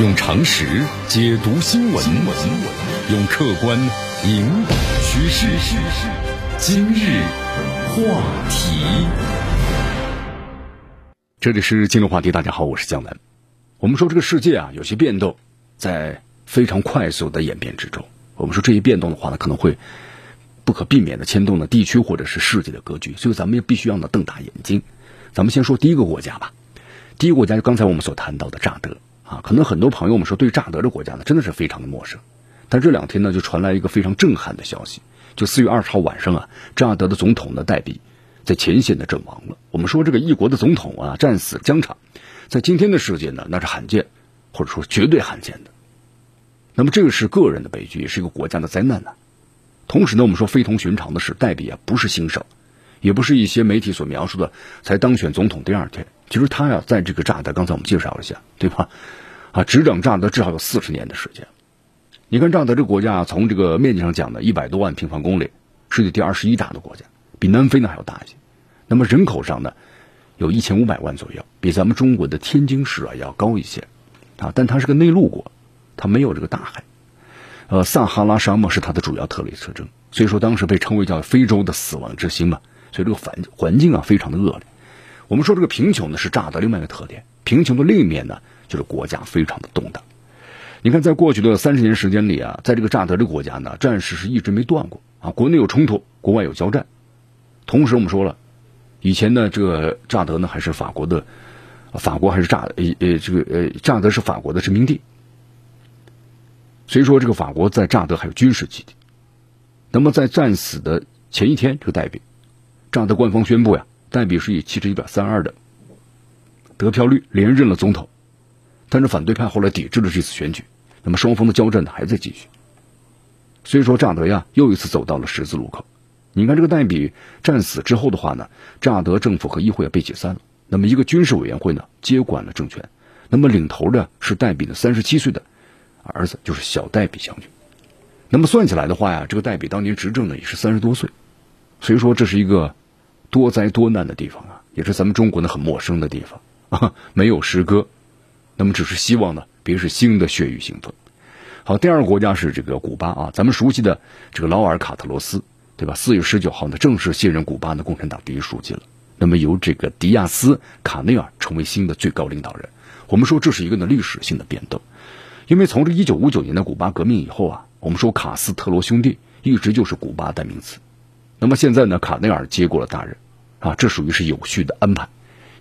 用常识解读新闻，用客观引导趋势。今日话题，这里是今日话题。大家好，我是江南。我们说这个世界啊，有些变动在非常快速的演变之中。我们说这些变动的话呢，可能会不可避免的牵动了地区或者是世界的格局，所以咱们也必须要呢瞪大眼睛。咱们先说第一个国家吧。第一个国家就刚才我们所谈到的乍得。啊，可能很多朋友们说对乍得这国家呢真的是非常的陌生，但这两天呢就传来一个非常震撼的消息，就四月二十号晚上啊，乍得的总统呢代比在前线的阵亡了。我们说这个一国的总统啊战死疆场，在今天的世界呢那是罕见，或者说绝对罕见的。那么这个是个人的悲剧，也是一个国家的灾难呢。同时呢，我们说非同寻常的是，代比啊不是新手，也不是一些媒体所描述的才当选总统第二天。其实他呀，在这个乍得，刚才我们介绍了一下，对吧？啊，执掌乍得至少有四十年的时间。你看乍得这个国家，从这个面积上讲呢，一百多万平方公里，世界第二十一大的国家，比南非呢还要大一些。那么人口上呢，有一千五百万左右，比咱们中国的天津市啊要高一些。啊，但它是个内陆国，它没有这个大海。呃，撒哈拉沙漠是它的主要特类特征，所以说当时被称为叫非洲的死亡之星嘛。所以这个环环境啊，非常的恶劣。我们说这个贫穷呢是乍得另外一个特点，贫穷的另一面呢就是国家非常的动荡。你看，在过去的三十年时间里啊，在这个乍得这个国家呢，战事是一直没断过啊，国内有冲突，国外有交战。同时，我们说了，以前呢，这个乍得呢还是法国的，法国还是乍呃呃这个呃乍得是法国的殖民地，所以说这个法国在乍得还有军事基地。那么在战死的前一天，这个代表乍得官方宣布呀。代比是以七十一点三二的得票率连任了总统，但是反对派后来抵制了这次选举，那么双方的交战呢还在继续。所以说乍得呀又一次走到了十字路口。你看这个代比战死之后的话呢，乍得政府和议会被解散了，那么一个军事委员会呢接管了政权，那么领头的是代比的三十七岁的儿子，就是小代比将军。那么算起来的话呀，这个代比当年执政呢也是三十多岁，所以说这是一个。多灾多难的地方啊，也是咱们中国呢很陌生的地方啊，没有诗歌，那么只是希望呢，别是新的血雨腥风。好，第二个国家是这个古巴啊，咱们熟悉的这个劳尔卡特罗斯，对吧？四月十九号呢，正式卸任古巴的共产党第一书记了。那么由这个迪亚斯卡内尔成为新的最高领导人。我们说这是一个呢历史性的变动，因为从这一九五九年的古巴革命以后啊，我们说卡斯特罗兄弟一直就是古巴代名词。那么现在呢，卡内尔接过了大任，啊，这属于是有序的安排。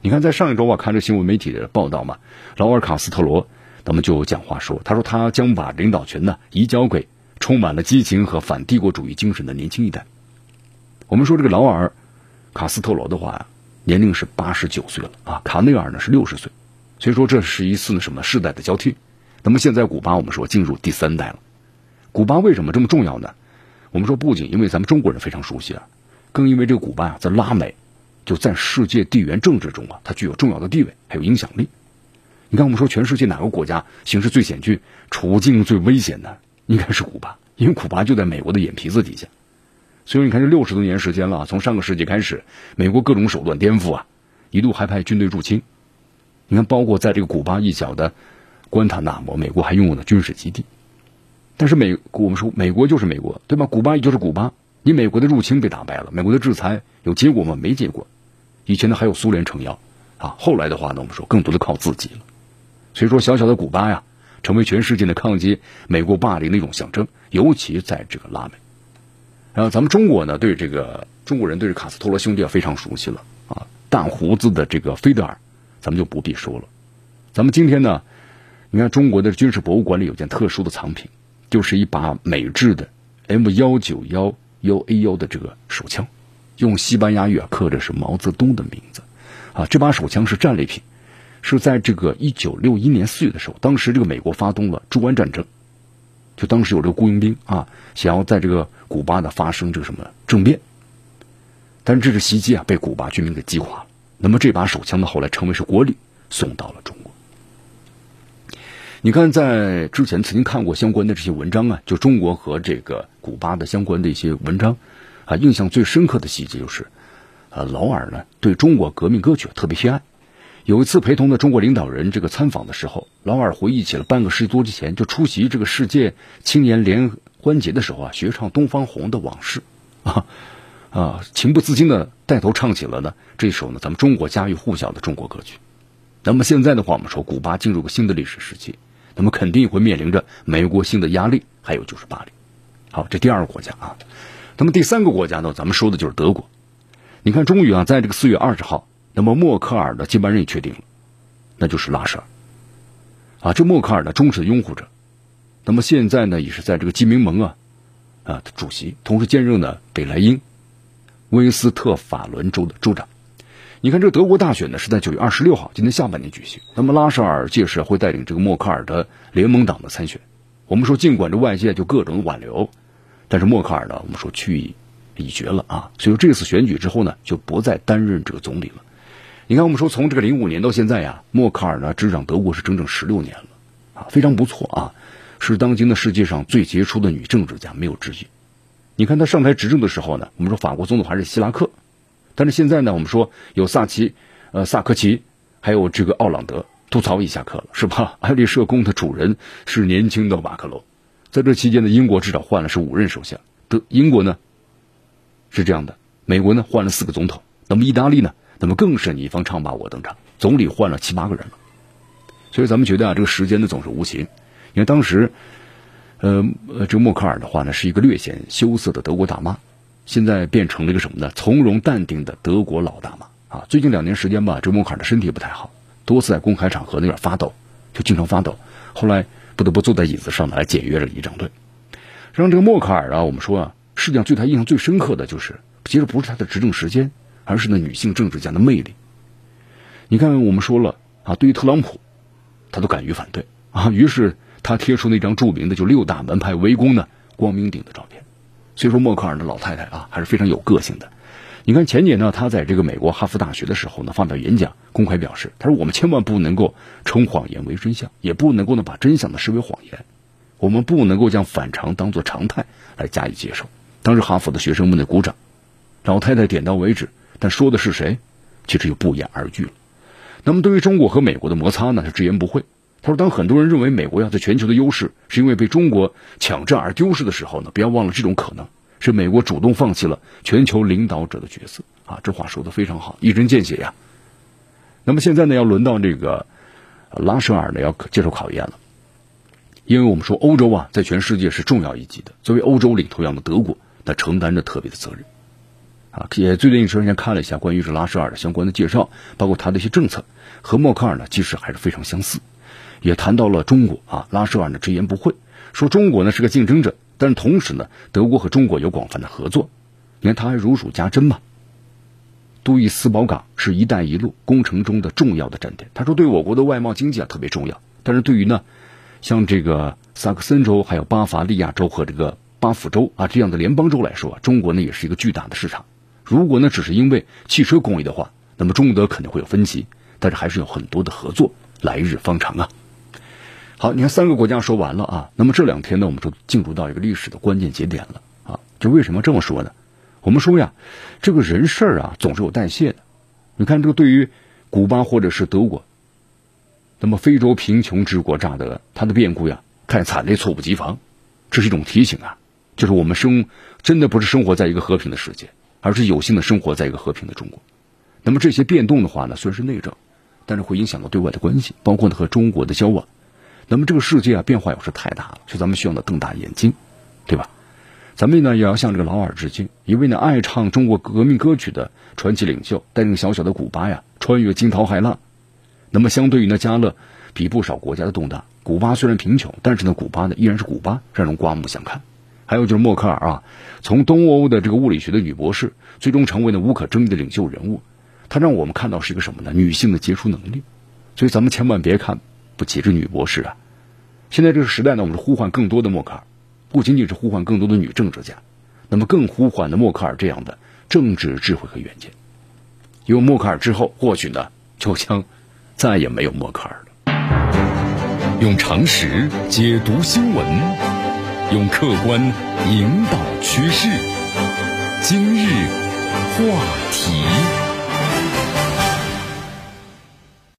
你看，在上一周啊，看这新闻媒体的报道嘛，劳尔卡斯特罗，那么就讲话说，他说他将把领导权呢移交给充满了激情和反帝国主义精神的年轻一代。我们说这个劳尔卡斯特罗的话，年龄是八十九岁了啊，卡内尔呢是六十岁，所以说这是一次什么世代的交替。那么现在古巴我们说进入第三代了，古巴为什么这么重要呢？我们说，不仅因为咱们中国人非常熟悉啊，更因为这个古巴啊，在拉美就在世界地缘政治中啊，它具有重要的地位，还有影响力。你看，我们说全世界哪个国家形势最险峻、处境最危险的，应该是古巴，因为古巴就在美国的眼皮子底下。所以你看，这六十多年时间了，从上个世纪开始，美国各种手段颠覆啊，一度还派军队入侵。你看，包括在这个古巴一角的关塔那摩，美国还拥有了军事基地。但是美，我们说美国就是美国，对吧？古巴也就是古巴。你美国的入侵被打败了，美国的制裁有结果吗？没结果。以前呢还有苏联撑腰，啊，后来的话呢，我们说更多的靠自己了。所以说，小小的古巴呀，成为全世界的抗击美国霸凌的一种象征，尤其在这个拉美。然后咱们中国呢，对这个中国人对这卡斯特罗兄弟啊非常熟悉了啊，大胡子的这个菲德尔，咱们就不必说了。咱们今天呢，你看中国的军事博物馆里有件特殊的藏品。就是一把美制的 M 幺九幺幺 A 幺的这个手枪，用西班牙语啊刻着是毛泽东的名字，啊，这把手枪是战利品，是在这个一九六一年四月的时候，当时这个美国发动了猪湾战争，就当时有这个雇佣兵啊，想要在这个古巴的发生这个什么政变，但是这个袭击啊被古巴军民给击垮了，那么这把手枪呢后来成为是国礼送到了中国。你看，在之前曾经看过相关的这些文章啊，就中国和这个古巴的相关的一些文章，啊，印象最深刻的细节就是，呃，劳尔呢对中国革命歌曲特别偏爱，有一次陪同的中国领导人这个参访的时候，劳尔回忆起了半个世纪多之前就出席这个世界青年联欢节的时候啊，学唱《东方红》的往事，啊啊，情不自禁的带头唱起了呢这首呢咱们中国家喻户晓的中国歌曲。那么现在的话，我们说古巴进入个新的历史时期，那么肯定会面临着美国新的压力，还有就是巴黎。好，这第二个国家啊，那么第三个国家呢，咱们说的就是德国。你看，终于啊，在这个四月二十号。那么默克尔的接班人也确定了，那就是拉舍尔。啊，这默克尔的忠实的拥护者，那么现在呢，也是在这个基民盟啊啊主席，同时兼任呢北莱茵威斯特法伦州的州长。你看，这德国大选呢是在九月二十六号，今天下半年举行。那么拉舍尔届时会带领这个默克尔的联盟党的参选。我们说，尽管这外界就各种挽留，但是默克尔呢，我们说去已决了啊。所以说这次选举之后呢，就不再担任这个总理了。你看，我们说从这个零五年到现在呀，默克尔呢执掌德国是整整十六年了，啊，非常不错啊，是当今的世界上最杰出的女政治家，没有之一。你看她上台执政的时候呢，我们说法国总统还是希拉克，但是现在呢，我们说有萨奇、呃萨科齐，还有这个奥朗德，吐槽一下课了，是吧？爱丽舍宫的主人是年轻的马克龙，在这期间呢，英国至少换了是五任首相，德英国呢是这样的，美国呢换了四个总统，那么意大利呢？那么更是你方唱罢我登场，总理换了七八个人了，所以咱们觉得啊，这个时间呢总是无情。因为当时，呃呃，这个默克尔的话呢是一个略显羞涩的德国大妈，现在变成了一个什么呢？从容淡定的德国老大妈啊！最近两年时间吧，这个默克尔的身体不太好，多次在公开场合那点发抖，就经常发抖，后来不得不坐在椅子上来检阅着仪仗队。让这个默克尔啊，我们说啊，世界上对他印象最深刻的就是，其实不是他的执政时间。而是那，女性政治家的魅力。你看，我们说了啊，对于特朗普，他都敢于反对啊，于是他贴出那张著名的就六大门派围攻呢光明顶的照片。所以说，默克尔的老太太啊，还是非常有个性的。你看前年呢，他在这个美国哈佛大学的时候呢，发表演讲，公开表示，他说我们千万不能够称谎言为真相，也不能够呢把真相呢视为谎言，我们不能够将反常当做常态来加以接受。当时哈佛的学生们的鼓掌，老太太点到为止。但说的是谁，其实就不言而喻了。那么，对于中国和美国的摩擦呢，他直言不讳。他说：“当很多人认为美国要在全球的优势是因为被中国抢占而丢失的时候呢，不要忘了这种可能是美国主动放弃了全球领导者的角色啊。”这话说的非常好，一针见血呀。那么现在呢，要轮到这个拉舍尔呢要接受考验了，因为我们说欧洲啊，在全世界是重要一级的，作为欧洲领头羊的德国，它承担着特别的责任。啊，也最近一段时间看了一下关于这拉舍尔的相关的介绍，包括他的一些政策，和默克尔呢其实还是非常相似。也谈到了中国啊，拉舍尔呢直言不讳说中国呢是个竞争者，但是同时呢，德国和中国有广泛的合作。你看他还如数家珍嘛，杜伊斯堡港是一带一路工程中的重要的站点。他说对我国的外贸经济啊特别重要，但是对于呢，像这个萨克森州、还有巴伐利亚州和这个巴甫州啊这样的联邦州来说，中国呢也是一个巨大的市场。如果呢，只是因为汽车工艺的话，那么中德肯定会有分歧，但是还是有很多的合作，来日方长啊。好，你看三个国家说完了啊，那么这两天呢，我们就进入到一个历史的关键节点了啊。就为什么这么说呢？我们说呀，这个人事儿啊，总是有代谢的。你看这个对于古巴或者是德国，那么非洲贫穷之国乍得，它的变故呀，太惨烈，猝不及防，这是一种提醒啊，就是我们生真的不是生活在一个和平的世界。而是有幸的生活在一个和平的中国，那么这些变动的话呢，虽然是内政，但是会影响到对外的关系，包括呢和中国的交往。那么这个世界啊变化有时太大了，所以咱们需要呢瞪大眼睛，对吧？咱们呢也要向这个劳尔致敬，一位呢爱唱中国革命歌曲的传奇领袖，带领小小的古巴呀穿越惊涛骇浪。那么相对于呢加勒比不少国家的动荡，古巴虽然贫穷，但是呢古巴呢依然是古巴，让人刮目相看。还有就是默克尔啊，从东欧的这个物理学的女博士，最终成为了无可争议的领袖人物。她让我们看到是一个什么呢？女性的杰出能力。所以咱们千万别看不起这女博士啊！现在这个时代呢，我们是呼唤更多的默克尔，不仅仅是呼唤更多的女政治家，那么更呼唤的默克尔这样的政治智慧和远见。有默克尔之后，或许呢，就将再也没有默克尔了。用常识解读新闻。用客观引导趋势。今日话题。